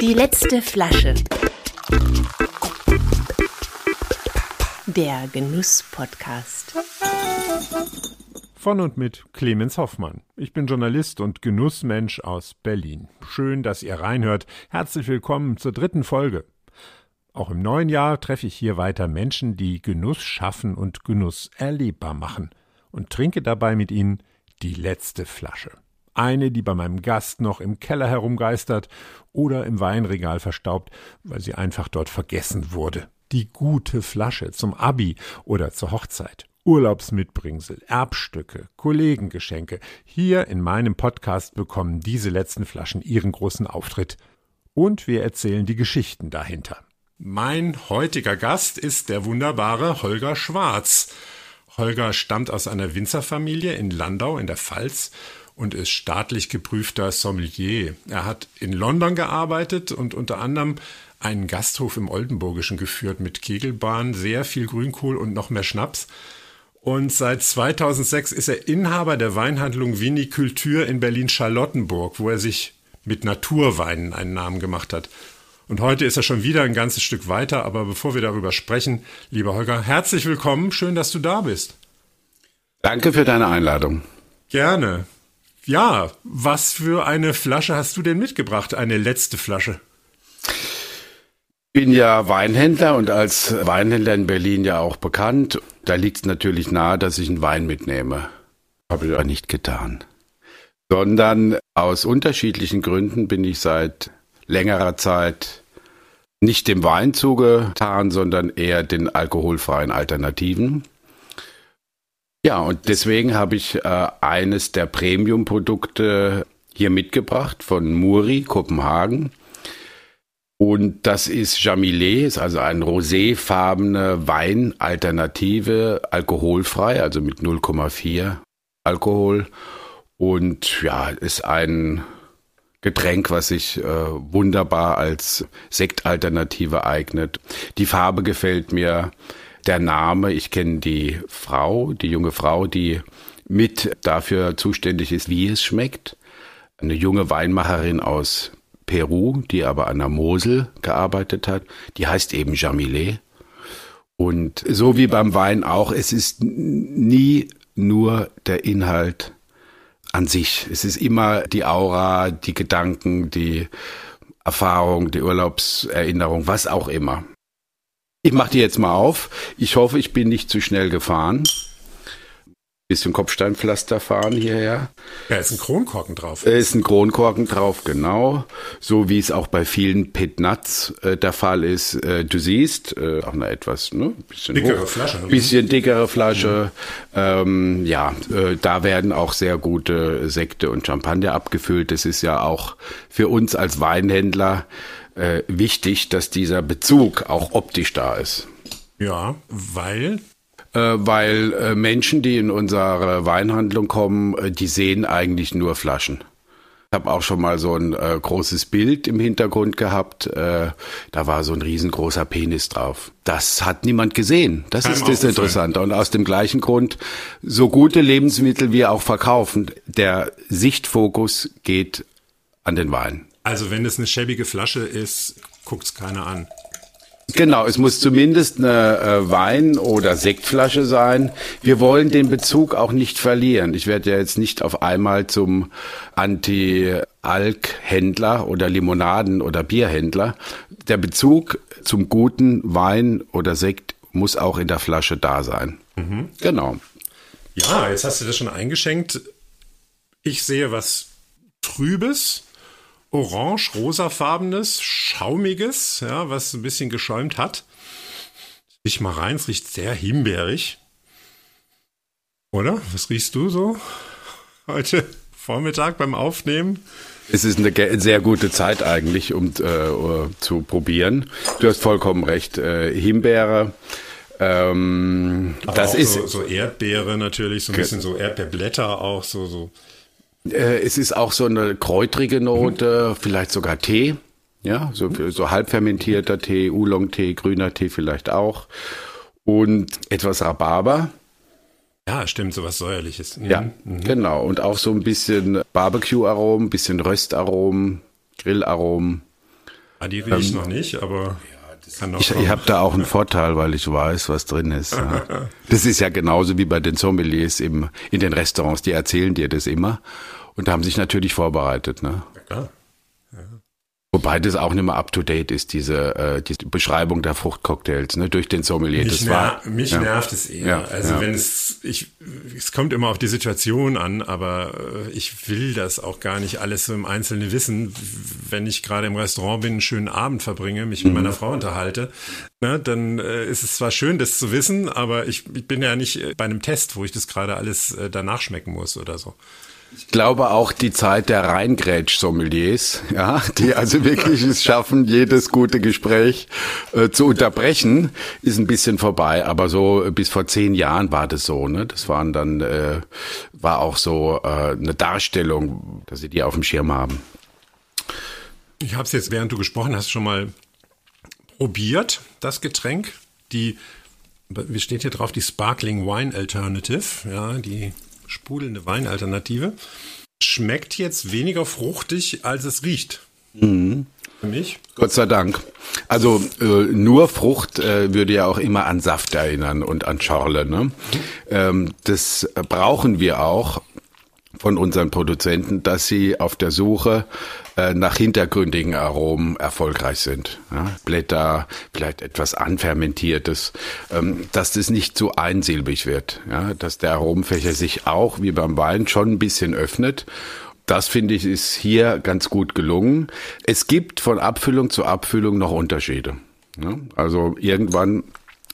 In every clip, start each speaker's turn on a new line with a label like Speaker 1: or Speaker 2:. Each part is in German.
Speaker 1: Die letzte Flasche. Der Genuss-Podcast.
Speaker 2: Von und mit Clemens Hoffmann. Ich bin Journalist und Genussmensch aus Berlin. Schön, dass ihr reinhört. Herzlich willkommen zur dritten Folge. Auch im neuen Jahr treffe ich hier weiter Menschen, die Genuss schaffen und Genuss erlebbar machen und trinke dabei mit ihnen die letzte Flasche. Eine, die bei meinem Gast noch im Keller herumgeistert oder im Weinregal verstaubt, weil sie einfach dort vergessen wurde. Die gute Flasche zum Abi oder zur Hochzeit. Urlaubsmitbringsel, Erbstücke, Kollegengeschenke. Hier in meinem Podcast bekommen diese letzten Flaschen ihren großen Auftritt. Und wir erzählen die Geschichten dahinter. Mein heutiger Gast ist der wunderbare Holger Schwarz. Holger stammt aus einer Winzerfamilie in Landau in der Pfalz und ist staatlich geprüfter Sommelier. Er hat in London gearbeitet und unter anderem einen Gasthof im Oldenburgischen geführt mit Kegelbahn, sehr viel Grünkohl und noch mehr Schnaps. Und seit 2006 ist er Inhaber der Weinhandlung Vinikultur in Berlin-Charlottenburg, wo er sich mit Naturweinen einen Namen gemacht hat. Und heute ist er schon wieder ein ganzes Stück weiter. Aber bevor wir darüber sprechen, lieber Holger, herzlich willkommen. Schön, dass du da bist.
Speaker 3: Danke für deine Einladung.
Speaker 2: Gerne. Ja, was für eine Flasche hast du denn mitgebracht? Eine letzte Flasche.
Speaker 3: Ich bin ja Weinhändler und als Weinhändler in Berlin ja auch bekannt. Da liegt es natürlich nahe, dass ich einen Wein mitnehme. Habe ich aber nicht getan. Sondern aus unterschiedlichen Gründen bin ich seit längerer Zeit nicht dem Wein zugetan, sondern eher den alkoholfreien Alternativen. Ja, und deswegen habe ich äh, eines der Premium-Produkte hier mitgebracht von Muri, Kopenhagen. Und das ist Jamilé, ist also eine roséfarbene Weinalternative, alkoholfrei, also mit 0,4 Alkohol. Und ja, ist ein Getränk, was sich äh, wunderbar als Sektalternative eignet. Die Farbe gefällt mir, der Name, ich kenne die Frau, die junge Frau, die mit dafür zuständig ist, wie es schmeckt. Eine junge Weinmacherin aus Peru, die aber an der Mosel gearbeitet hat. Die heißt eben Jamilé. Und so wie beim Wein auch, es ist nie nur der Inhalt an sich. Es ist immer die Aura, die Gedanken, die Erfahrung, die Urlaubserinnerung, was auch immer. Ich mache die jetzt mal auf. Ich hoffe, ich bin nicht zu schnell gefahren bisschen Kopfsteinpflaster fahren hierher.
Speaker 2: Ja, ist ein Kronkorken drauf.
Speaker 3: Äh, ist ein Kronkorken drauf, genau. So wie es auch bei vielen Pit Nuts äh, der Fall ist. Äh, du siehst, äh, auch eine etwas, ne, bisschen
Speaker 2: dickere hoch, Flasche. Ne?
Speaker 3: Bisschen dickere Flasche. Mhm. Ähm, ja, äh, da werden auch sehr gute Sekte und Champagner abgefüllt. Das ist ja auch für uns als Weinhändler äh, wichtig, dass dieser Bezug auch optisch da ist.
Speaker 2: Ja, weil
Speaker 3: äh, weil äh, Menschen, die in unsere Weinhandlung kommen, äh, die sehen eigentlich nur Flaschen. Ich habe auch schon mal so ein äh, großes Bild im Hintergrund gehabt. Äh, da war so ein riesengroßer Penis drauf. Das hat niemand gesehen. Das Kein ist das Interessante. Und aus dem gleichen Grund, so gute Lebensmittel wir auch verkaufen, der Sichtfokus geht an den Wein.
Speaker 2: Also wenn es eine schäbige Flasche ist, guckt es keiner an.
Speaker 3: Genau, es muss zumindest eine äh, Wein- oder Sektflasche sein. Wir wollen den Bezug auch nicht verlieren. Ich werde ja jetzt nicht auf einmal zum Anti-Alk-Händler oder Limonaden- oder Bierhändler. Der Bezug zum guten Wein oder Sekt muss auch in der Flasche da sein. Mhm. Genau.
Speaker 2: Ja, jetzt hast du das schon eingeschenkt. Ich sehe was Trübes orange-rosafarbenes, schaumiges, ja, was ein bisschen geschäumt hat. Riech mal rein, es riecht sehr himbeerig. Oder? Was riechst du so heute Vormittag beim Aufnehmen?
Speaker 3: Es ist eine sehr gute Zeit eigentlich, um äh, zu probieren. Du hast vollkommen recht. Äh, Himbeere.
Speaker 2: Ähm, das ist so, so, Erdbeere natürlich, so ein bisschen so Erdbeerblätter auch so so.
Speaker 3: Äh, es ist auch so eine kräutrige Note, mhm. vielleicht sogar Tee. Ja, so, so halb fermentierter Tee, Oolong-Tee, grüner Tee vielleicht auch. Und etwas Rhabarber.
Speaker 2: Ja, stimmt, sowas säuerliches.
Speaker 3: Mhm. Ja, mhm. genau. Und auch so ein bisschen Barbecue-Aromen, bisschen Röstaromen, Grillaromen.
Speaker 2: Ah, die ich ähm, noch nicht, aber
Speaker 3: ich, ich habe da auch einen Vorteil, weil ich weiß, was drin ist. Ja. Das ist ja genauso wie bei den Sommeliers im, in den Restaurants. Die erzählen dir das immer und haben sich natürlich vorbereitet. Ne? Ja. Wobei das auch nicht mehr up to date ist, diese, äh, diese Beschreibung der Fruchtcocktails, ne, durch den Sommelier.
Speaker 2: Mich,
Speaker 3: das
Speaker 2: ner war, mich ja. nervt es eher. Ja, also ja. wenn es, ich, es kommt immer auf die Situation an, aber äh, ich will das auch gar nicht alles so im Einzelnen wissen. Wenn ich gerade im Restaurant bin, einen schönen Abend verbringe, mich mit mhm. meiner Frau unterhalte, ne, dann äh, ist es zwar schön, das zu wissen, aber ich, ich bin ja nicht äh, bei einem Test, wo ich das gerade alles äh, danach schmecken muss oder so.
Speaker 3: Ich glaube auch die Zeit der Reingrätsch-Sommeliers, ja, die also wirklich es schaffen, jedes gute Gespräch äh, zu unterbrechen, ist ein bisschen vorbei. Aber so bis vor zehn Jahren war das so. Ne? Das waren dann äh, war auch so äh, eine Darstellung, dass sie die auf dem Schirm haben.
Speaker 2: Ich habe es jetzt, während du gesprochen hast, schon mal probiert, das Getränk. Die, wie steht hier drauf, die Sparkling Wine Alternative, ja, die sprudelnde Weinalternative. Schmeckt jetzt weniger fruchtig, als es riecht.
Speaker 3: Mhm. Für mich. Gott sei Dank. Also äh, nur Frucht äh, würde ja auch immer an Saft erinnern und an Schorle. Ne? Ähm, das brauchen wir auch von unseren Produzenten, dass sie auf der Suche äh, nach hintergründigen Aromen erfolgreich sind. Ja, Blätter, vielleicht etwas anfermentiertes, ähm, dass das nicht zu einsilbig wird, ja, dass der Aromenfächer sich auch wie beim Wein schon ein bisschen öffnet das finde ich ist hier ganz gut gelungen. Es gibt von Abfüllung zu Abfüllung noch Unterschiede. Also irgendwann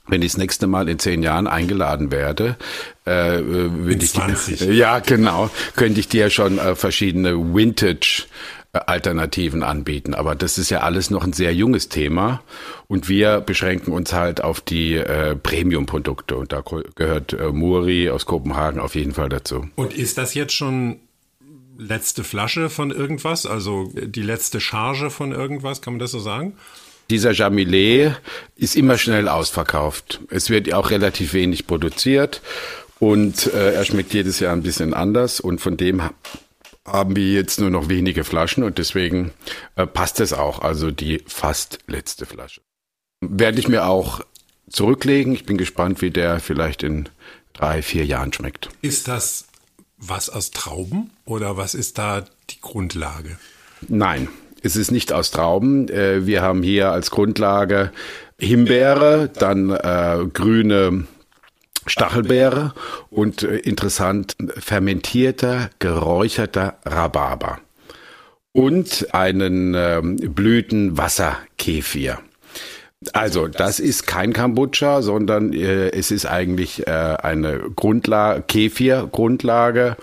Speaker 3: wenn ich das nächste Mal in zehn Jahren eingeladen werde, äh, würde ich 20. Die, ja genau, könnte ich dir schon äh, verschiedene Vintage Alternativen anbieten. Aber das ist ja alles noch ein sehr junges Thema und wir beschränken uns halt auf die äh, Premium-Produkte und da gehört äh, Muri aus Kopenhagen auf jeden Fall dazu.
Speaker 2: Und ist das jetzt schon letzte Flasche von irgendwas, also die letzte Charge von irgendwas, kann man das so sagen?
Speaker 3: Dieser Jamilet ist immer schnell ausverkauft. Es wird auch relativ wenig produziert und äh, er schmeckt jedes Jahr ein bisschen anders und von dem haben wir jetzt nur noch wenige Flaschen und deswegen äh, passt es auch, also die fast letzte Flasche. Werde ich mir auch zurücklegen. Ich bin gespannt, wie der vielleicht in drei, vier Jahren schmeckt.
Speaker 2: Ist das was aus Trauben oder was ist da die Grundlage?
Speaker 3: Nein, es ist nicht aus Trauben. Äh, wir haben hier als Grundlage Himbeere, dann äh, grüne Stachelbeere und äh, interessant fermentierter, geräucherter Rhabarber und einen ähm, Blütenwasserkefir. Also das ist kein Kombucha, sondern äh, es ist eigentlich äh, eine Grundlage, Kefir-Grundlage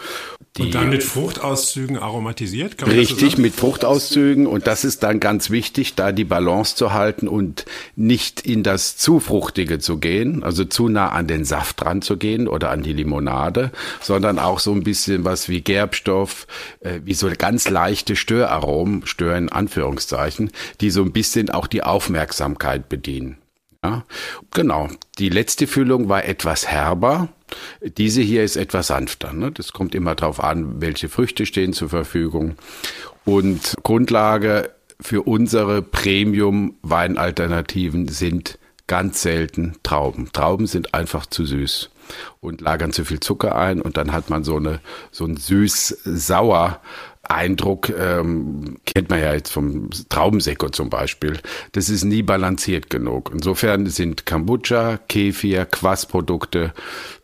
Speaker 2: die und dann mit Fruchtauszügen aromatisiert?
Speaker 3: Kann man richtig, so mit Fruchtauszügen. Und das ist dann ganz wichtig, da die Balance zu halten und nicht in das zu Fruchtige zu gehen, also zu nah an den Saft dran zu gehen oder an die Limonade, sondern auch so ein bisschen was wie Gerbstoff, äh, wie so ganz leichte Störaromen, Stör in Anführungszeichen, die so ein bisschen auch die Aufmerksamkeit bedienen. Ja, genau. Die letzte Füllung war etwas herber. Diese hier ist etwas sanfter. Ne? Das kommt immer darauf an, welche Früchte stehen zur Verfügung. Und Grundlage für unsere Premium-Weinalternativen sind ganz selten Trauben. Trauben sind einfach zu süß und lagern zu viel Zucker ein und dann hat man so eine so ein süß-sauer Eindruck ähm, kennt man ja jetzt vom Traubensekko zum Beispiel. Das ist nie balanciert genug. Insofern sind Kombucha, Kefir, Quassprodukte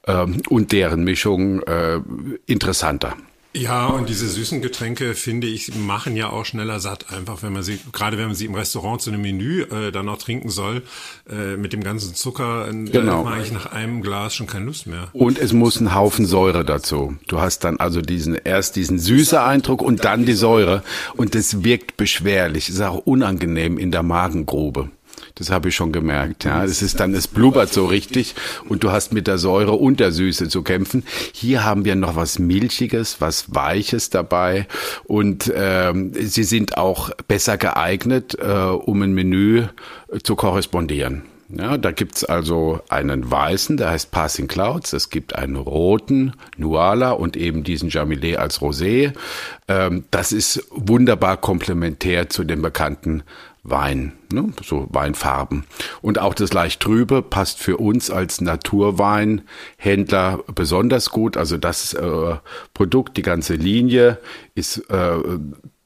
Speaker 3: ähm, und deren Mischung äh, interessanter.
Speaker 2: Ja, und diese süßen Getränke, finde ich, machen ja auch schneller satt. Einfach, wenn man sie, gerade wenn man sie im Restaurant zu einem Menü äh, dann noch trinken soll, äh, mit dem ganzen Zucker, äh, genau. da ich nach einem Glas schon keine Lust mehr.
Speaker 3: Und es muss ein Haufen Säure dazu. Du hast dann also diesen, erst diesen süßen Eindruck und dann die Säure. Und das wirkt beschwerlich, ist auch unangenehm in der Magengrube. Das habe ich schon gemerkt. Ja, es ist dann, es blubbert so richtig und du hast mit der Säure und der Süße zu kämpfen. Hier haben wir noch was Milchiges, was Weiches dabei und ähm, sie sind auch besser geeignet, äh, um ein Menü zu korrespondieren. Ja, da gibt's also einen weißen, der heißt Passing Clouds. Es gibt einen roten Nuala und eben diesen Jamilet als Rosé. Ähm, das ist wunderbar komplementär zu dem bekannten Wein, ne? so Weinfarben. Und auch das leicht trübe passt für uns als Naturweinhändler besonders gut. Also das äh, Produkt, die ganze Linie ist äh,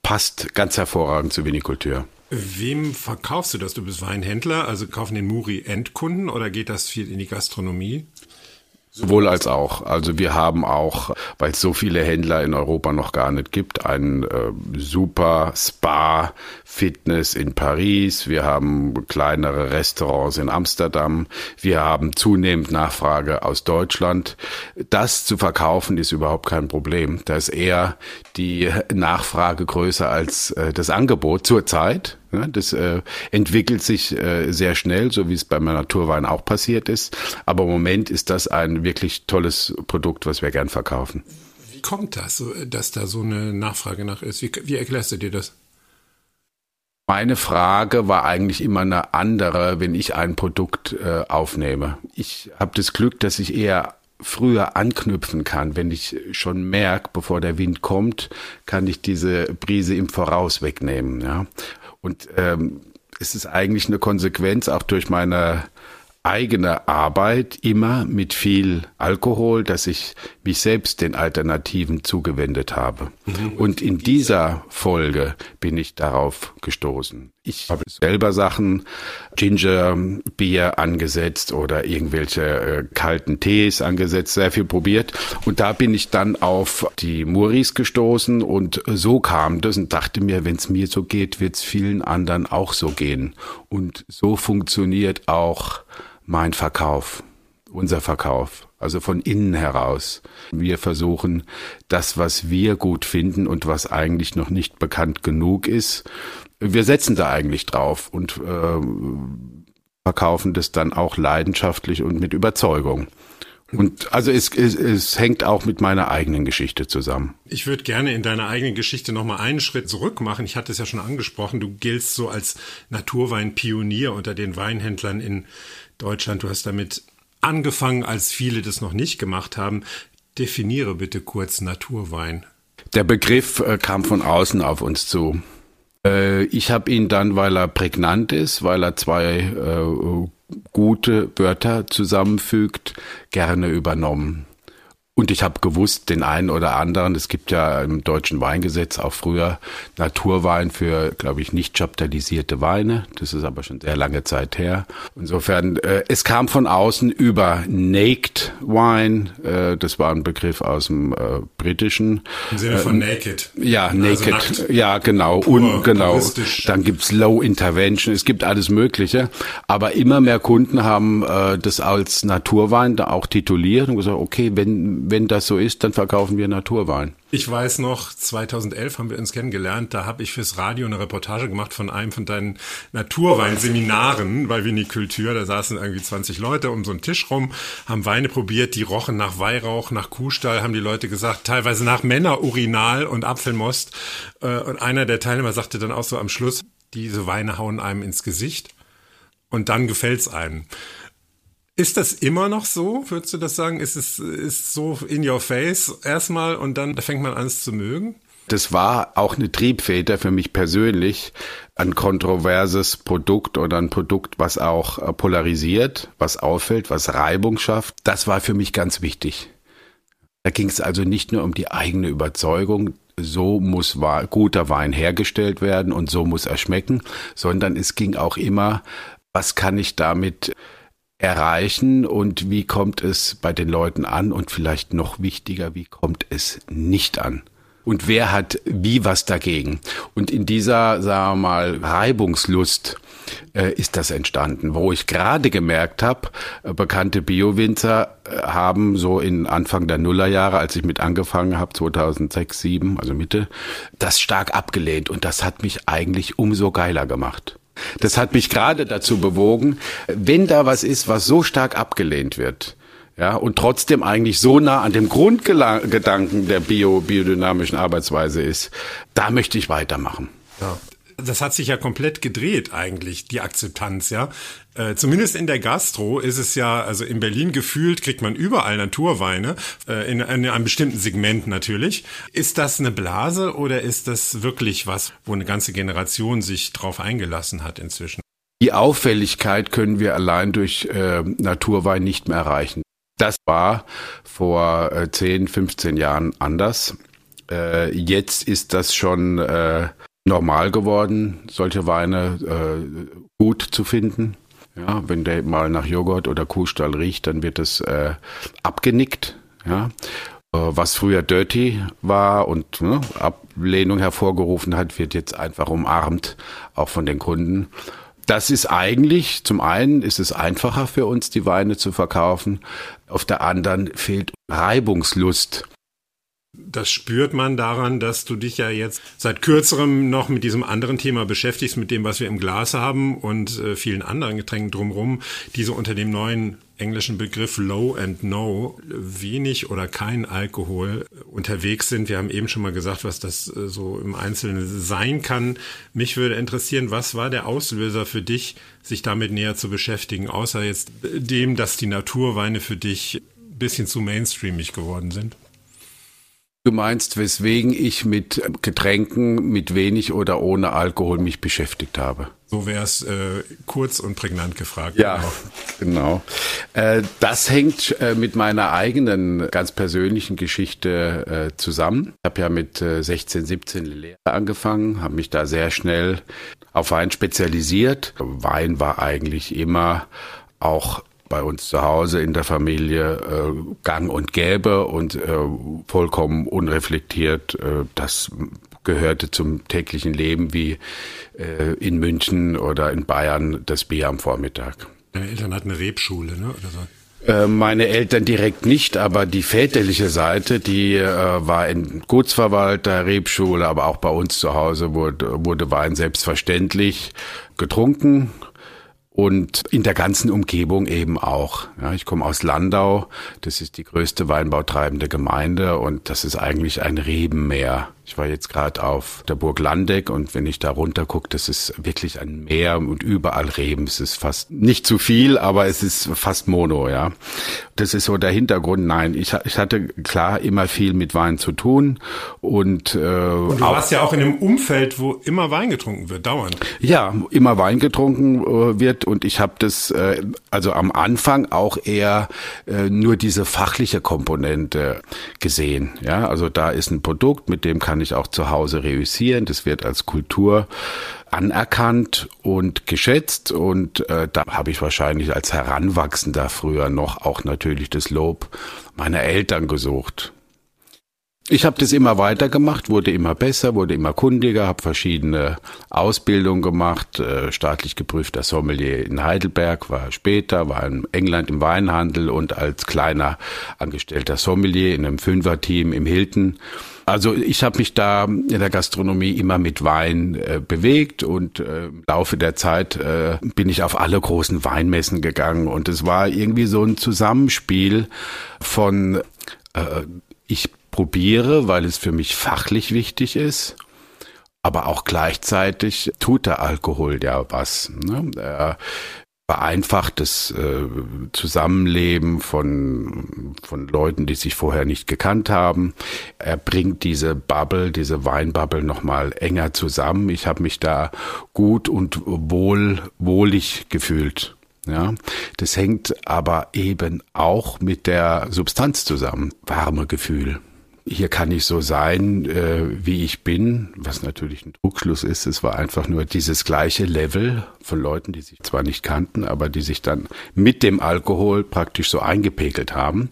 Speaker 3: passt ganz hervorragend zur Vinikultur.
Speaker 2: Wem verkaufst du das? Du bist Weinhändler, also kaufen den Muri Endkunden oder geht das viel in die Gastronomie?
Speaker 3: Sowohl als auch. Also wir haben auch, weil es so viele Händler in Europa noch gar nicht gibt, ein äh, super Spa, Fitness in Paris. Wir haben kleinere Restaurants in Amsterdam. Wir haben zunehmend Nachfrage aus Deutschland. Das zu verkaufen ist überhaupt kein Problem. Da ist eher die Nachfrage größer als äh, das Angebot zurzeit. Das äh, entwickelt sich äh, sehr schnell, so wie es beim Naturwein auch passiert ist. Aber im Moment ist das ein wirklich tolles Produkt, was wir gern verkaufen.
Speaker 2: Wie kommt das, dass da so eine Nachfrage nach ist? Wie, wie erklärst du dir das?
Speaker 3: Meine Frage war eigentlich immer eine andere, wenn ich ein Produkt äh, aufnehme. Ich habe das Glück, dass ich eher früher anknüpfen kann. Wenn ich schon merke, bevor der Wind kommt, kann ich diese Brise im Voraus wegnehmen. Ja? Und ähm, es ist eigentlich eine Konsequenz auch durch meine eigene Arbeit immer mit viel Alkohol, dass ich mich selbst den Alternativen zugewendet habe. Mhm. Und in dieser Folge bin ich darauf gestoßen. Ich habe selber Sachen, Ginger, Bier angesetzt oder irgendwelche äh, kalten Tees angesetzt, sehr viel probiert. Und da bin ich dann auf die Muris gestoßen und so kam das und dachte mir, wenn es mir so geht, wird es vielen anderen auch so gehen. Und so funktioniert auch mein Verkauf, unser Verkauf, also von innen heraus. Wir versuchen das, was wir gut finden und was eigentlich noch nicht bekannt genug ist, wir setzen da eigentlich drauf und äh, verkaufen das dann auch leidenschaftlich und mit Überzeugung. Und also es, es, es hängt auch mit meiner eigenen Geschichte zusammen.
Speaker 2: Ich würde gerne in deiner eigenen Geschichte nochmal einen Schritt zurück machen. Ich hatte es ja schon angesprochen, du giltst so als Naturweinpionier unter den Weinhändlern in Deutschland. Du hast damit angefangen, als viele das noch nicht gemacht haben. Definiere bitte kurz Naturwein.
Speaker 3: Der Begriff äh, kam von außen auf uns zu. Äh, ich habe ihn dann, weil er prägnant ist, weil er zwei äh, gute Wörter zusammenfügt, gerne übernommen. Und ich habe gewusst, den einen oder anderen, es gibt ja im deutschen Weingesetz auch früher Naturwein für, glaube ich, nicht chaptalisierte Weine. Das ist aber schon sehr lange Zeit her. Insofern, äh, es kam von außen über Naked Wine. Äh, das war ein Begriff aus dem äh, britischen.
Speaker 2: Im Sinne von äh, Naked.
Speaker 3: Ja, also Naked. Nackt. Ja, genau. Und genau. Dann gibt's Low Intervention. Es gibt alles Mögliche. Aber immer mehr Kunden haben äh, das als Naturwein da auch tituliert und gesagt, okay, wenn wenn das so ist, dann verkaufen wir Naturwein.
Speaker 2: Ich weiß noch, 2011 haben wir uns kennengelernt, da habe ich fürs Radio eine Reportage gemacht von einem von deinen Naturweinseminaren bei Vinikultur. Da saßen irgendwie 20 Leute um so einen Tisch rum, haben Weine probiert, die rochen nach Weihrauch, nach Kuhstall, haben die Leute gesagt, teilweise nach Männerurinal und Apfelmost. Äh, und einer der Teilnehmer sagte dann auch so am Schluss, diese Weine hauen einem ins Gesicht und dann gefällt's einem. Ist das immer noch so? Würdest du das sagen? Ist es ist so in your face erstmal und dann fängt man an es zu mögen?
Speaker 3: Das war auch eine Triebfeder für mich persönlich, ein kontroverses Produkt oder ein Produkt, was auch äh, polarisiert, was auffällt, was Reibung schafft. Das war für mich ganz wichtig. Da ging es also nicht nur um die eigene Überzeugung, so muss guter Wein hergestellt werden und so muss er schmecken, sondern es ging auch immer, was kann ich damit erreichen und wie kommt es bei den Leuten an und vielleicht noch wichtiger, wie kommt es nicht an? Und wer hat wie was dagegen? Und in dieser, sagen wir mal, Reibungslust äh, ist das entstanden, wo ich gerade gemerkt habe, äh, bekannte Bio-Winzer äh, haben so in Anfang der Nullerjahre, als ich mit angefangen habe, 2006, 2007, also Mitte, das stark abgelehnt und das hat mich eigentlich umso geiler gemacht. Das hat mich gerade dazu bewogen, wenn da was ist, was so stark abgelehnt wird, ja, und trotzdem eigentlich so nah an dem Grundgedanken der bio, biodynamischen Arbeitsweise ist, da möchte ich weitermachen.
Speaker 2: Ja. Das hat sich ja komplett gedreht eigentlich, die Akzeptanz, ja. Äh, zumindest in der Gastro ist es ja, also in Berlin gefühlt kriegt man überall Naturweine, äh, in, in einem bestimmten Segment natürlich. Ist das eine Blase oder ist das wirklich was, wo eine ganze Generation sich drauf eingelassen hat inzwischen?
Speaker 3: Die Auffälligkeit können wir allein durch äh, Naturwein nicht mehr erreichen. Das war vor äh, 10, 15 Jahren anders. Äh, jetzt ist das schon äh, normal geworden, solche Weine äh, gut zu finden. Ja, wenn der mal nach Joghurt oder Kuhstall riecht, dann wird es äh, abgenickt. Ja, äh, was früher dirty war und ne, Ablehnung hervorgerufen hat, wird jetzt einfach umarmt, auch von den Kunden. Das ist eigentlich, zum einen ist es einfacher für uns, die Weine zu verkaufen. Auf der anderen fehlt Reibungslust.
Speaker 2: Das spürt man daran, dass du dich ja jetzt seit kürzerem noch mit diesem anderen Thema beschäftigst, mit dem, was wir im Glas haben und äh, vielen anderen Getränken drumherum, die so unter dem neuen englischen Begriff Low and No wenig oder kein Alkohol unterwegs sind. Wir haben eben schon mal gesagt, was das äh, so im Einzelnen sein kann. Mich würde interessieren, was war der Auslöser für dich, sich damit näher zu beschäftigen, außer jetzt dem, dass die Naturweine für dich ein bisschen zu mainstreamig geworden sind?
Speaker 3: Du meinst, weswegen ich mit Getränken mit wenig oder ohne Alkohol mich beschäftigt habe?
Speaker 2: So wäre es äh, kurz und prägnant gefragt.
Speaker 3: Ja, genau. genau. Äh, das hängt äh, mit meiner eigenen ganz persönlichen Geschichte äh, zusammen. Ich habe ja mit 16, 17 Lehre angefangen, habe mich da sehr schnell auf Wein spezialisiert. Wein war eigentlich immer auch bei uns zu Hause in der Familie äh, gang und gäbe und äh, vollkommen unreflektiert. Äh, das gehörte zum täglichen Leben wie äh, in München oder in Bayern das Bier am Vormittag.
Speaker 2: Deine Eltern hatten eine Rebschule, ne? Oder
Speaker 3: so? Äh, meine Eltern direkt nicht, aber die väterliche Seite, die äh, war in Gutsverwalter, Rebschule, aber auch bei uns zu Hause wurde, wurde Wein selbstverständlich getrunken und in der ganzen Umgebung eben auch. Ja, ich komme aus Landau, das ist die größte weinbautreibende Gemeinde und das ist eigentlich ein Rebenmeer. Ich war jetzt gerade auf der Burg Landeck und wenn ich da runter gucke, das ist wirklich ein Meer und überall Reben. Es ist fast nicht zu viel, aber es ist fast Mono, ja. Das ist so der Hintergrund. Nein, ich, ich hatte klar immer viel mit Wein zu tun und, äh,
Speaker 2: und du warst ja auch in einem Umfeld, wo immer Wein getrunken wird, dauernd.
Speaker 3: Ja, immer Wein getrunken äh, wird und ich habe das äh, also am Anfang auch eher äh, nur diese fachliche Komponente gesehen. Ja, also da ist ein Produkt, mit dem kann ich auch zu Hause reüssieren. Das wird als Kultur anerkannt und geschätzt und äh, da habe ich wahrscheinlich als Heranwachsender früher noch auch natürlich das Lob meiner Eltern gesucht. Ich habe das immer weitergemacht, wurde immer besser, wurde immer kundiger, habe verschiedene Ausbildungen gemacht, äh, staatlich geprüfter Sommelier in Heidelberg, war später, war in England im Weinhandel und als kleiner angestellter Sommelier in einem Fünferteam im Hilton also ich habe mich da in der Gastronomie immer mit Wein äh, bewegt und äh, im Laufe der Zeit äh, bin ich auf alle großen Weinmessen gegangen und es war irgendwie so ein Zusammenspiel von äh, ich probiere, weil es für mich fachlich wichtig ist aber auch gleichzeitig tut der Alkohol ja was. Ne? Er vereinfacht das äh, Zusammenleben von, von Leuten, die sich vorher nicht gekannt haben. Er bringt diese Bubble, diese Weinbubble nochmal enger zusammen. Ich habe mich da gut und wohl, wohlig gefühlt. Ja, das hängt aber eben auch mit der Substanz zusammen. Warme Gefühl hier kann ich so sein, äh, wie ich bin, was natürlich ein Trugschluss ist. Es war einfach nur dieses gleiche Level von Leuten, die sich zwar nicht kannten, aber die sich dann mit dem Alkohol praktisch so eingepegelt haben.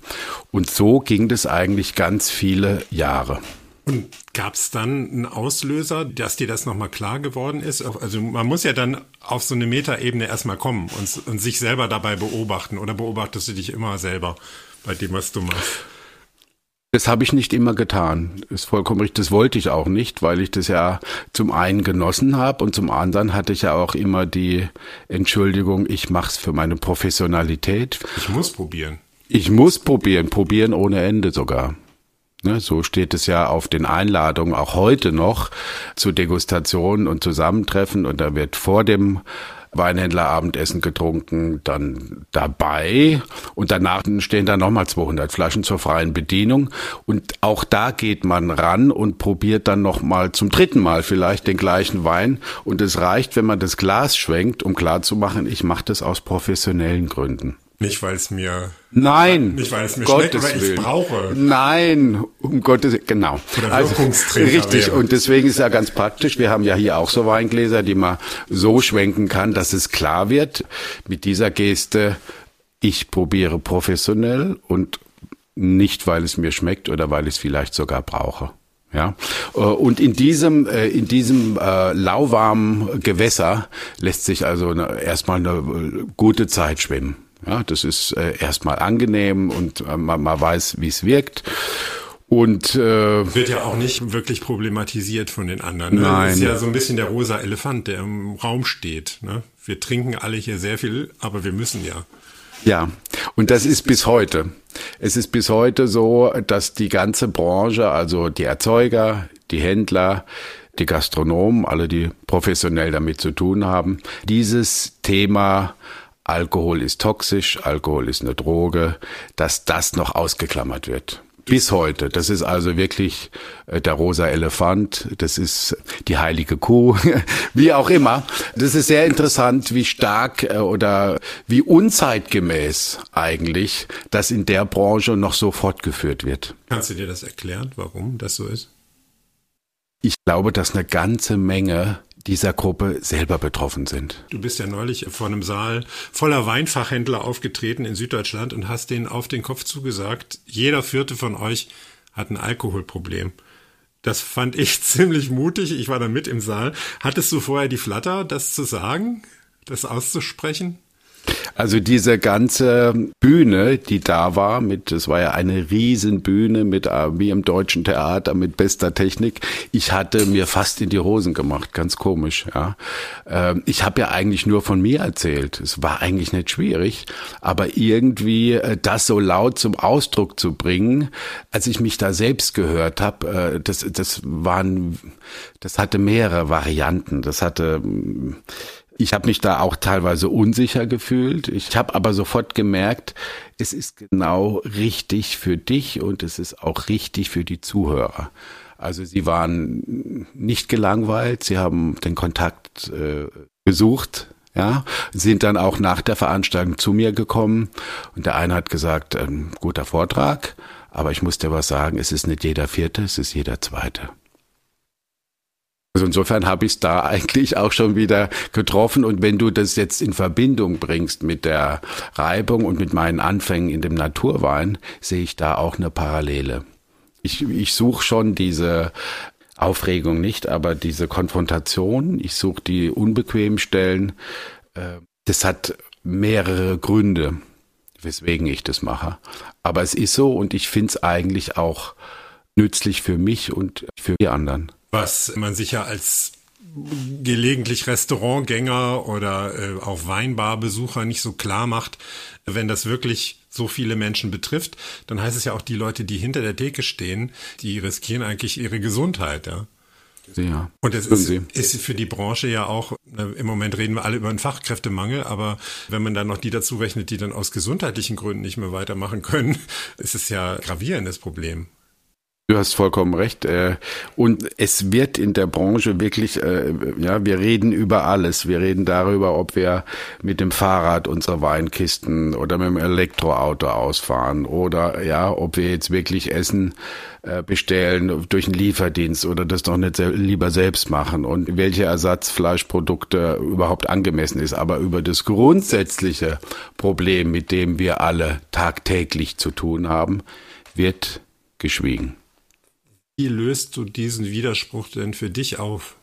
Speaker 3: Und so ging das eigentlich ganz viele Jahre.
Speaker 2: Und gab es dann einen Auslöser, dass dir das nochmal klar geworden ist? Also man muss ja dann auf so eine Metaebene erstmal kommen und, und sich selber dabei beobachten. Oder beobachtest du dich immer selber bei dem, was du machst?
Speaker 3: Das habe ich nicht immer getan. Ist vollkommen richtig. Das wollte ich auch nicht, weil ich das ja zum einen genossen habe und zum anderen hatte ich ja auch immer die Entschuldigung, ich mache es für meine Professionalität.
Speaker 2: Ich muss probieren.
Speaker 3: Ich muss probieren, probieren ohne Ende sogar. Ne, so steht es ja auf den Einladungen auch heute noch zu Degustationen und Zusammentreffen und da wird vor dem Weinhändlerabendessen getrunken, dann dabei. Und danach stehen da nochmal 200 Flaschen zur freien Bedienung. Und auch da geht man ran und probiert dann nochmal zum dritten Mal vielleicht den gleichen Wein. Und es reicht, wenn man das Glas schwenkt, um klarzumachen, ich mache das aus professionellen Gründen.
Speaker 2: Nicht, weil es mir.
Speaker 3: Nein.
Speaker 2: Nicht, weil es mir
Speaker 3: Gottes
Speaker 2: schmeckt, ich
Speaker 3: Willen.
Speaker 2: brauche.
Speaker 3: Nein, um Gottes Willen. Genau.
Speaker 2: Oder
Speaker 3: Also, richtig.
Speaker 2: wäre.
Speaker 3: Und deswegen ist ja ganz praktisch. Wir haben ja hier auch so Weingläser, die man so schwenken kann, dass es klar wird. Mit dieser Geste, ich probiere professionell und nicht, weil es mir schmeckt oder weil ich es vielleicht sogar brauche. Ja, Äh, und in diesem äh, in diesem äh, lauwarmen Gewässer lässt sich also erstmal eine äh, gute Zeit schwimmen. Ja, das ist äh, erstmal angenehm und äh, man, man weiß, wie es wirkt. Und äh,
Speaker 2: Wird ja auch nicht wirklich problematisiert von den anderen. Ne?
Speaker 3: Nein.
Speaker 2: Das ist ja so ein bisschen der rosa Elefant, der im Raum steht. Ne? Wir trinken alle hier sehr viel, aber wir müssen ja.
Speaker 3: Ja, und das ist bis heute. Es ist bis heute so, dass die ganze Branche, also die Erzeuger, die Händler, die Gastronomen, alle, die professionell damit zu tun haben, dieses Thema Alkohol ist toxisch, Alkohol ist eine Droge, dass das noch ausgeklammert wird. Bis heute. Das ist also wirklich äh, der rosa Elefant, das ist die heilige Kuh, wie auch immer. Das ist sehr interessant, wie stark äh, oder wie unzeitgemäß eigentlich das in der Branche noch so fortgeführt wird.
Speaker 2: Kannst du dir das erklären, warum das so ist?
Speaker 3: Ich glaube, dass eine ganze Menge dieser Gruppe selber betroffen sind.
Speaker 2: Du bist ja neulich vor einem Saal voller Weinfachhändler aufgetreten in Süddeutschland und hast denen auf den Kopf zugesagt, jeder vierte von euch hat ein Alkoholproblem. Das fand ich ziemlich mutig. Ich war da mit im Saal. Hattest du vorher die Flatter, das zu sagen, das auszusprechen?
Speaker 3: Also diese ganze Bühne, die da war, mit, es war ja eine Riesenbühne mit, äh, wie im deutschen Theater, mit bester Technik. Ich hatte mir fast in die Hosen gemacht, ganz komisch, ja. Ähm, Ich habe ja eigentlich nur von mir erzählt. Es war eigentlich nicht schwierig, aber irgendwie äh, das so laut zum Ausdruck zu bringen, als ich mich da selbst gehört habe, das, das waren, das hatte mehrere Varianten. Das hatte ich habe mich da auch teilweise unsicher gefühlt. Ich habe aber sofort gemerkt, es ist genau richtig für dich und es ist auch richtig für die Zuhörer. Also sie waren nicht gelangweilt, sie haben den Kontakt äh, gesucht, ja, sind dann auch nach der Veranstaltung zu mir gekommen und der eine hat gesagt, ähm, guter Vortrag, aber ich muss dir was sagen, es ist nicht jeder Vierte, es ist jeder Zweite. Also insofern habe ich es da eigentlich auch schon wieder getroffen. Und wenn du das jetzt in Verbindung bringst mit der Reibung und mit meinen Anfängen in dem Naturwein, sehe ich da auch eine Parallele. Ich, ich suche schon diese Aufregung nicht, aber diese Konfrontation. Ich suche die unbequemen Stellen. Äh, Das hat mehrere Gründe, weswegen ich das mache. Aber es ist so und ich finde es eigentlich auch nützlich für mich und für die anderen
Speaker 2: was man sich ja als gelegentlich Restaurantgänger oder äh, auch Weinbarbesucher nicht so klar macht, wenn das wirklich so viele Menschen betrifft, dann heißt es ja auch die Leute, die hinter der Theke stehen, die riskieren eigentlich ihre Gesundheit, ja.
Speaker 3: Ja,
Speaker 2: und es ist, ist, für die Branche ja auch, im Moment reden wir alle über einen Fachkräftemangel, aber wenn man dann noch die dazu rechnet, die dann aus gesundheitlichen Gründen nicht mehr weitermachen können, ist es ja ein gravierendes Problem.
Speaker 3: Du hast vollkommen recht. äh, Und es wird in der Branche wirklich, äh, ja, wir reden über alles. Wir reden darüber, ob wir mit dem Fahrrad unsere Weinkisten oder mit dem Elektroauto ausfahren oder ja, ob wir jetzt wirklich Essen äh, bestellen durch einen Lieferdienst oder das doch nicht lieber selbst machen und welche Ersatzfleischprodukte überhaupt angemessen ist. Aber über das grundsätzliche Problem, mit dem wir alle tagtäglich zu tun haben, wird geschwiegen.
Speaker 2: Wie löst du diesen Widerspruch denn für dich auf?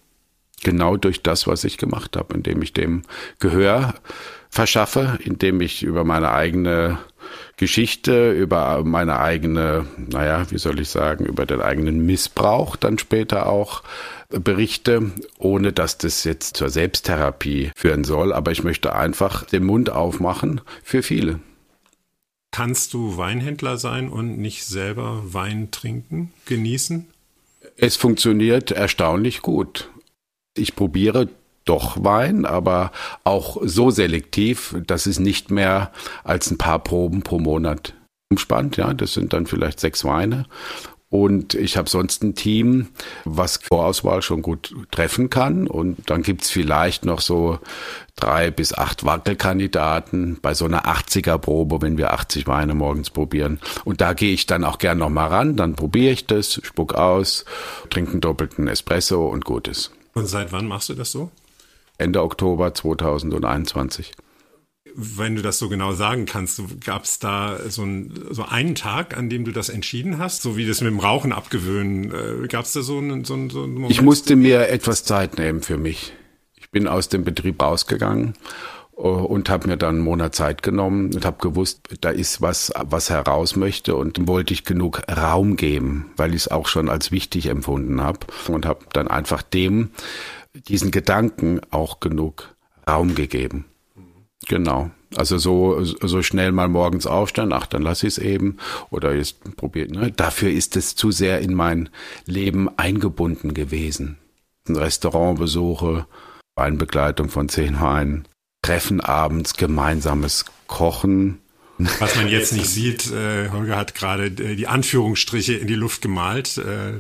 Speaker 3: Genau durch das, was ich gemacht habe, indem ich dem Gehör verschaffe, indem ich über meine eigene Geschichte, über meine eigene, naja, wie soll ich sagen, über den eigenen Missbrauch dann später auch berichte, ohne dass das jetzt zur Selbsttherapie führen soll. Aber ich möchte einfach den Mund aufmachen für viele.
Speaker 2: Kannst du Weinhändler sein und nicht selber Wein trinken, genießen?
Speaker 3: Es funktioniert erstaunlich gut. Ich probiere doch Wein, aber auch so selektiv, dass es nicht mehr als ein paar Proben pro Monat umspannt. Ja, das sind dann vielleicht sechs Weine. Und ich habe sonst ein Team, was Vorauswahl schon gut treffen kann. Und dann gibt's vielleicht noch so drei bis acht Wackelkandidaten bei so einer 80er-Probe, wenn wir 80 Weine morgens probieren. Und da gehe ich dann auch gern noch mal ran. Dann probiere ich das, spuck aus, trinke einen doppelten Espresso und gut ist.
Speaker 2: Und seit wann machst du das so?
Speaker 3: Ende Oktober 2021
Speaker 2: wenn du das so genau sagen kannst, gab es da so, ein, so einen Tag, an dem du das entschieden hast, so wie das mit dem Rauchen abgewöhnen? Äh, gab es da so einen, so, einen, so einen Moment?
Speaker 3: Ich musste mir etwas Zeit nehmen für mich. Ich bin aus dem Betrieb rausgegangen äh, und habe mir dann einen Monat Zeit genommen und habe gewusst, da ist was, was heraus möchte und wollte ich genug Raum geben, weil ich es auch schon als wichtig empfunden habe und habe dann einfach dem diesen Gedanken auch genug Raum gegeben. Genau. Also so, so schnell mal morgens aufstehen, ach, dann lass ich es eben. Oder jetzt probiert, ne? Dafür ist es zu sehr in mein Leben eingebunden gewesen. Restaurantbesuche, Weinbegleitung von zehn Weinen, Treffen abends, gemeinsames Kochen.
Speaker 2: Was man jetzt nicht sieht, äh, Holger hat gerade äh, die Anführungsstriche in die Luft gemalt. Äh,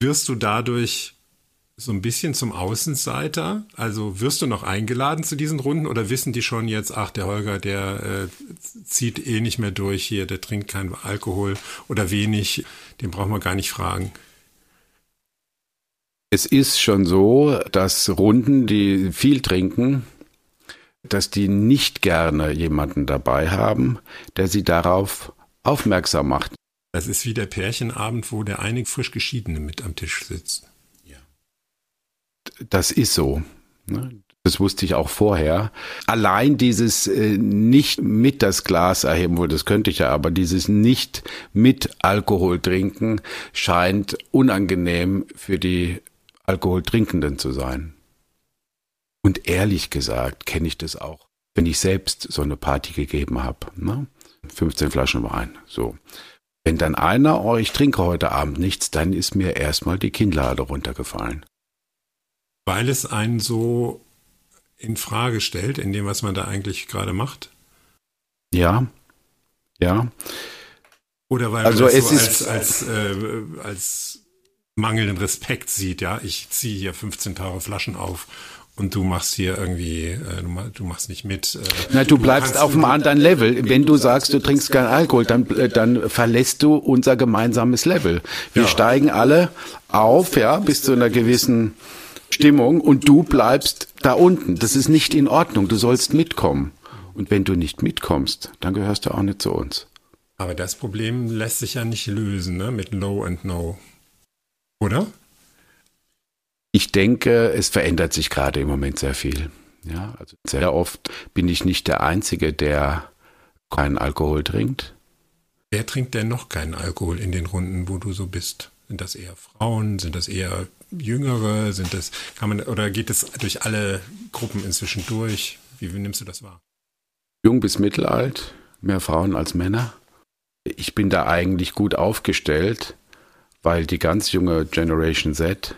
Speaker 2: wirst du dadurch so ein bisschen zum Außenseiter? Also wirst du noch eingeladen zu diesen Runden oder wissen die schon jetzt, ach, der Holger, der äh, zieht eh nicht mehr durch hier, der trinkt keinen Alkohol oder wenig, den brauchen wir gar nicht fragen.
Speaker 3: Es ist schon so, dass Runden, die viel trinken, dass die nicht gerne jemanden dabei haben, der sie darauf aufmerksam macht.
Speaker 2: Das ist wie der Pärchenabend, wo der einig frisch Geschiedene mit am Tisch sitzt
Speaker 3: das ist so. Ne? Das wusste ich auch vorher. Allein dieses äh, nicht mit das Glas erheben, wohl das könnte ich ja, aber dieses nicht mit Alkohol trinken scheint unangenehm für die Alkoholtrinkenden zu sein. Und ehrlich gesagt kenne ich das auch, wenn ich selbst so eine Party gegeben habe. Ne? 15 Flaschen Wein, so. Wenn dann einer, oh, ich trinke heute Abend nichts, dann ist mir erstmal die Kinnlade runtergefallen
Speaker 2: weil es einen so in Frage stellt, in dem, was man da eigentlich gerade macht?
Speaker 3: Ja, ja.
Speaker 2: Oder weil
Speaker 3: also
Speaker 2: man
Speaker 3: es
Speaker 2: so als, als, äh, als mangelnden Respekt sieht, ja, ich ziehe hier 15 teure Flaschen auf und du machst hier irgendwie, äh, du machst nicht mit. Äh,
Speaker 3: Na, du bleibst auf einem anderen Level. Wenn du sagst, du trinkst keinen Alkohol, dann, äh, dann verlässt du unser gemeinsames Level. Wir ja. steigen alle auf, ja, bis zu einer gewissen Stimmung und du bleibst da unten. Das ist nicht in Ordnung. Du sollst mitkommen. Und wenn du nicht mitkommst, dann gehörst du auch nicht zu uns.
Speaker 2: Aber das Problem lässt sich ja nicht lösen, ne? Mit Low and No. Oder?
Speaker 3: Ich denke, es verändert sich gerade im Moment sehr viel. Ja, also sehr oft bin ich nicht der Einzige, der keinen Alkohol trinkt.
Speaker 2: Wer trinkt denn noch keinen Alkohol in den Runden, wo du so bist? Sind das eher Frauen? Sind das eher Jüngere? Sind das, kann man, oder geht es durch alle Gruppen inzwischen durch? Wie, wie nimmst du das wahr?
Speaker 3: Jung bis mittelalt, mehr Frauen als Männer. Ich bin da eigentlich gut aufgestellt, weil die ganz junge Generation Z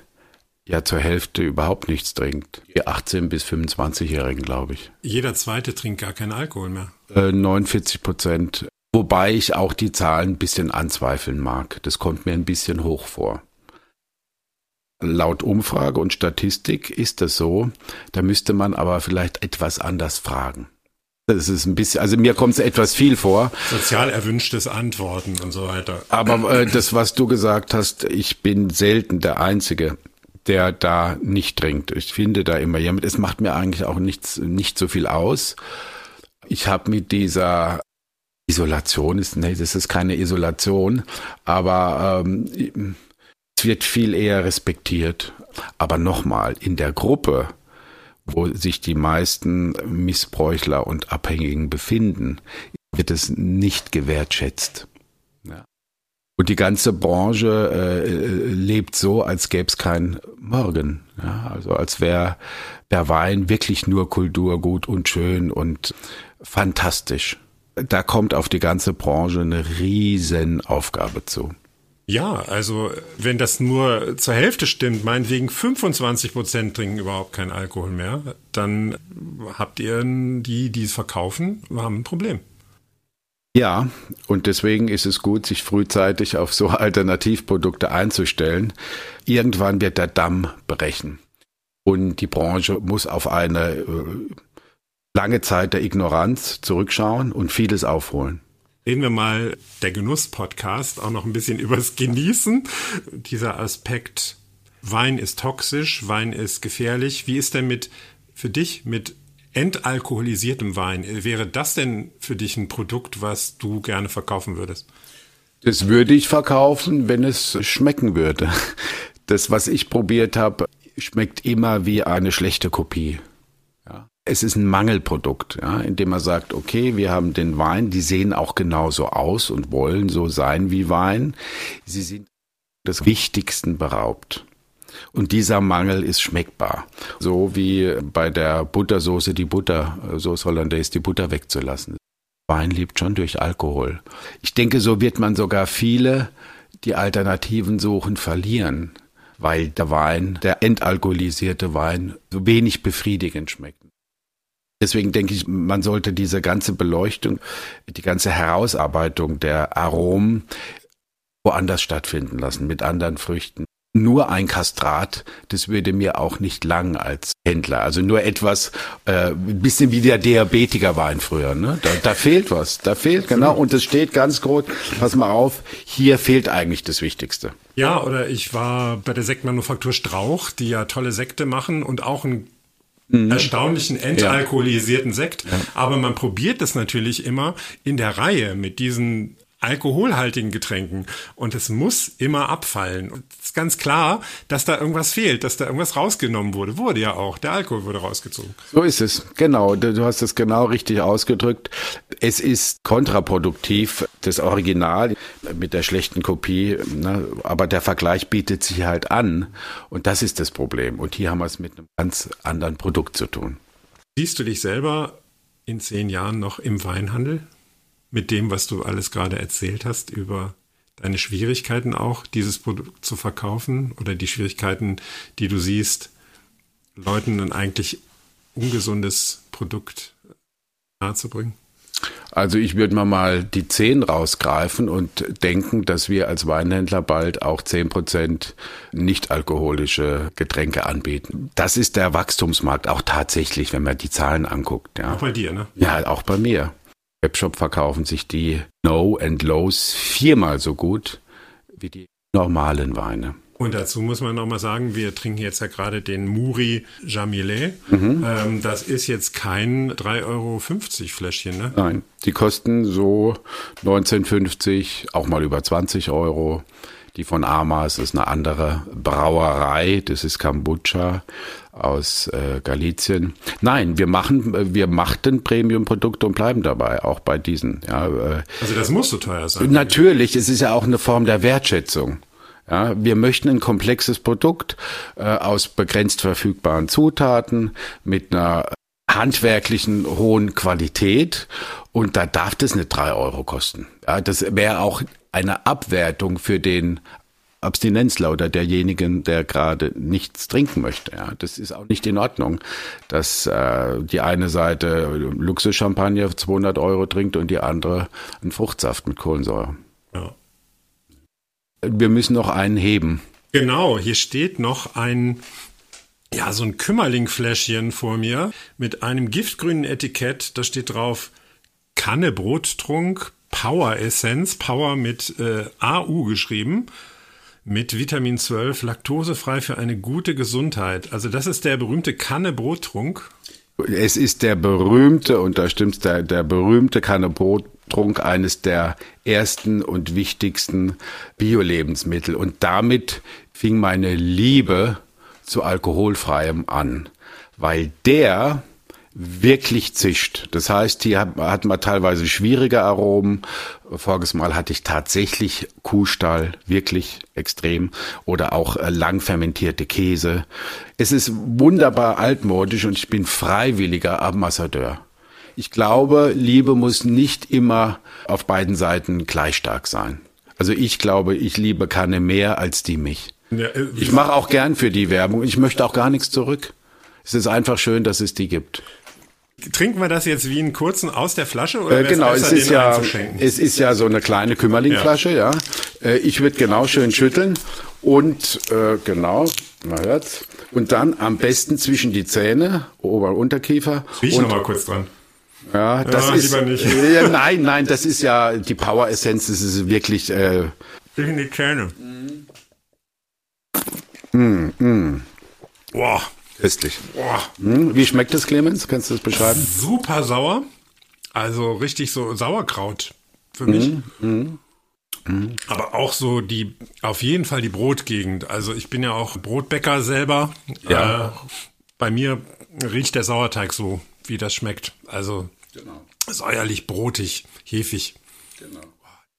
Speaker 3: ja zur Hälfte überhaupt nichts trinkt. Die 18- bis 25-Jährigen, glaube ich.
Speaker 2: Jeder zweite trinkt gar keinen Alkohol mehr.
Speaker 3: Äh, 49 Prozent Wobei ich auch die Zahlen ein bisschen anzweifeln mag. Das kommt mir ein bisschen hoch vor. Laut Umfrage und Statistik ist das so. Da müsste man aber vielleicht etwas anders fragen. Das ist ein bisschen, also mir kommt es etwas viel vor.
Speaker 2: Sozial erwünschtes Antworten und so weiter.
Speaker 3: Aber äh, das, was du gesagt hast, ich bin selten der Einzige, der da nicht trinkt. Ich finde da immer jemand. Es macht mir eigentlich auch nichts, nicht so viel aus. Ich habe mit dieser Isolation ist, nee, das ist keine Isolation, aber ähm, wird viel eher respektiert. Aber nochmal, in der Gruppe, wo sich die meisten Missbräuchler und Abhängigen befinden, wird es nicht gewertschätzt. Ja. Und die ganze Branche äh, lebt so, als gäbe es kein Morgen. Ja, also als wäre der Wein wirklich nur Kulturgut und schön und fantastisch da kommt auf die ganze Branche eine riesen Aufgabe zu.
Speaker 2: Ja, also wenn das nur zur Hälfte stimmt, meinetwegen 25 Prozent trinken überhaupt keinen Alkohol mehr, dann habt ihr die, die es verkaufen, haben ein Problem.
Speaker 3: Ja, und deswegen ist es gut, sich frühzeitig auf so Alternativprodukte einzustellen. Irgendwann wird der Damm brechen. Und die Branche muss auf eine äh, lange Zeit der Ignoranz zurückschauen und vieles aufholen.
Speaker 2: Reden wir mal der Genuss-Podcast auch noch ein bisschen übers Genießen. Dieser Aspekt, Wein ist toxisch, Wein ist gefährlich. Wie ist denn mit, für dich, mit entalkoholisiertem Wein? Wäre das denn für dich ein Produkt, was du gerne verkaufen würdest?
Speaker 3: Das würde ich verkaufen, wenn es schmecken würde. Das, was ich probiert habe, schmeckt immer wie eine schlechte Kopie. Es ist ein Mangelprodukt, ja, indem man sagt, okay, wir haben den Wein, die sehen auch genauso aus und wollen so sein wie Wein. Sie sind des Wichtigsten beraubt. Und dieser Mangel ist schmeckbar. So wie bei der Buttersoße die Butter, Sauce Hollandaise, die Butter wegzulassen. Wein liebt schon durch Alkohol. Ich denke, so wird man sogar viele, die Alternativen suchen, verlieren, weil der Wein, der entalkoholisierte Wein, so wenig befriedigend schmeckt. Deswegen denke ich, man sollte diese ganze Beleuchtung, die ganze Herausarbeitung der Aromen woanders stattfinden lassen, mit anderen Früchten. Nur ein Kastrat, das würde mir auch nicht lang als Händler. Also nur etwas, äh, ein bisschen wie der Diabetiker Wein früher. Ne? Da, da fehlt was, da fehlt, genau. Und es steht ganz groß, pass mal auf, hier fehlt eigentlich das Wichtigste.
Speaker 2: Ja, oder ich war bei der Sektmanufaktur Strauch, die ja tolle Sekte machen und auch ein mhm. erstaunlichen entalkoholisierten Sekt. Ja. Aber man probiert das natürlich immer in der Reihe mit diesen alkoholhaltigen Getränken und es muss immer abfallen. Und es ist ganz klar, dass da irgendwas fehlt, dass da irgendwas rausgenommen wurde. Wurde ja auch. Der Alkohol wurde rausgezogen.
Speaker 3: So ist es. Genau. Du hast es genau richtig ausgedrückt. Es ist kontraproduktiv, das Original mit der schlechten Kopie, ne? aber der Vergleich bietet sich halt an. Und das ist das Problem. Und hier haben wir es mit einem ganz anderen Produkt zu tun.
Speaker 2: Siehst du dich selber in zehn Jahren noch im Weinhandel? Mit dem, was du alles gerade erzählt hast, über deine Schwierigkeiten auch, dieses Produkt zu verkaufen oder die Schwierigkeiten, die du siehst, Leuten ein eigentlich ungesundes Produkt nahezubringen?
Speaker 3: Also ich würde mal mal die 10 rausgreifen und denken, dass wir als Weinhändler bald auch 10% nicht alkoholische Getränke anbieten. Das ist der Wachstumsmarkt auch tatsächlich, wenn man die Zahlen anguckt. Ja.
Speaker 2: Auch bei dir, ne?
Speaker 3: Ja, auch bei mir. Webshop verkaufen sich die No and Lows viermal so gut wie die normalen Weine.
Speaker 2: Und dazu muss man nochmal sagen, wir trinken jetzt ja gerade den Muri Jamilet. Mhm. Ähm, das ist jetzt kein 3,50 Euro Fläschchen, ne?
Speaker 3: Nein, die kosten so 19,50, auch mal über 20 Euro. Die von Amas ist eine andere Brauerei, das ist Kombucha aus äh, Galizien. Nein, wir machen, wir machten Premium-Produkte und bleiben dabei, auch bei diesen. Ja,
Speaker 2: äh, also das muss so teuer sein.
Speaker 3: Natürlich, es ist ja auch eine Form der Wertschätzung. Ja, wir möchten ein komplexes Produkt äh, aus begrenzt verfügbaren Zutaten mit einer handwerklichen hohen Qualität und da darf das nicht drei Euro kosten. Ja, das wäre auch eine Abwertung für den Abstinenzler oder derjenigen, der gerade nichts trinken möchte. Ja, das ist auch nicht in Ordnung, dass äh, die eine Seite Luxuschampagner 200 Euro trinkt und die andere einen Fruchtsaft mit Kohlensäure. Ja. Wir müssen noch einen heben.
Speaker 2: Genau, hier steht noch ein ja, so ein Kümmerlingfläschchen vor mir mit einem giftgrünen Etikett. Da steht drauf Kanne Brottrunk, Power Essenz, Power mit äh, AU geschrieben mit Vitamin 12, laktosefrei für eine gute Gesundheit. Also das ist der berühmte Kanne-Brottrunk.
Speaker 3: Es ist der berühmte, und da stimmt's, der, der berühmte Kanne-Brottrunk eines der ersten und wichtigsten Bio-Lebensmittel. Und damit fing meine Liebe zu alkoholfreiem an, weil der wirklich zischt. Das heißt, hier hat, man teilweise schwierige Aromen. Voriges Mal hatte ich tatsächlich Kuhstall, wirklich extrem. Oder auch äh, lang fermentierte Käse. Es ist wunderbar altmodisch und ich bin freiwilliger Ambassadeur. Ich glaube, Liebe muss nicht immer auf beiden Seiten gleich stark sein. Also ich glaube, ich liebe keine mehr als die mich. Ja, äh, ich mache auch gern für die Werbung. Ich möchte auch gar nichts zurück. Es ist einfach schön, dass es die gibt.
Speaker 2: Trinken wir das jetzt wie einen kurzen aus der Flasche oder
Speaker 3: äh, genau, es ist ja es ist ja so eine kleine Kümmerlingflasche, ja. ja. Äh, ich würde genau schön schütteln und äh, genau, man hört's. Und dann am besten zwischen die Zähne, Ober- und Unterkiefer.
Speaker 2: Riech noch mal kurz dran.
Speaker 3: Ja, das ja, ist äh, nein, nein, das ist ja die Power Essenz, das ist wirklich äh,
Speaker 2: zwischen die Zähne.
Speaker 3: Mm, mm.
Speaker 2: Boah,
Speaker 3: Köstlich. Hm, wie schmeckt das, Clemens? Kannst du das beschreiben?
Speaker 2: Super sauer. Also richtig so Sauerkraut für mich. Mm, mm, Aber auch so die, auf jeden Fall die Brotgegend. Also ich bin ja auch Brotbäcker selber. Ja. Äh, bei mir riecht der Sauerteig so, wie das schmeckt. Also genau. säuerlich, brotig, hefig. Genau.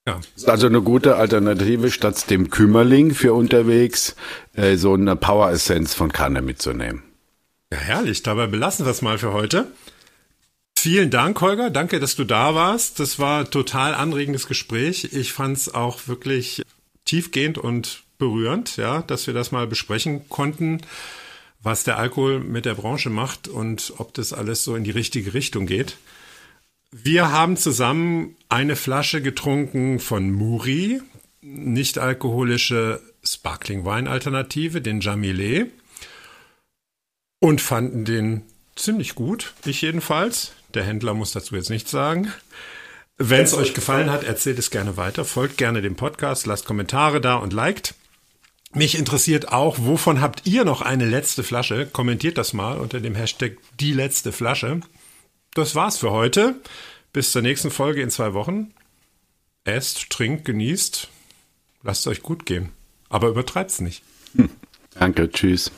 Speaker 3: Ja. Ist also eine gute Alternative, statt dem Kümmerling für unterwegs äh, so eine Power Essenz von Kanne mitzunehmen.
Speaker 2: Ja, herrlich. Dabei belassen wir es mal für heute. Vielen Dank, Holger. Danke, dass du da warst. Das war total anregendes Gespräch. Ich fand es auch wirklich tiefgehend und berührend, ja, dass wir das mal besprechen konnten, was der Alkohol mit der Branche macht und ob das alles so in die richtige Richtung geht. Wir haben zusammen eine Flasche getrunken von Muri, nicht alkoholische Sparkling Wein Alternative, den Jamilé und fanden den ziemlich gut. Ich jedenfalls. Der Händler muss dazu jetzt nichts sagen. Wenn es euch gefallen hat, erzählt es gerne weiter. Folgt gerne dem Podcast, lasst Kommentare da und liked. Mich interessiert auch, wovon habt ihr noch eine letzte Flasche? Kommentiert das mal unter dem Hashtag die letzte Flasche. Das war's für heute. Bis zur nächsten Folge in zwei Wochen. Esst, trinkt, genießt. Lasst es euch gut gehen. Aber übertreibt's nicht.
Speaker 3: Danke, tschüss.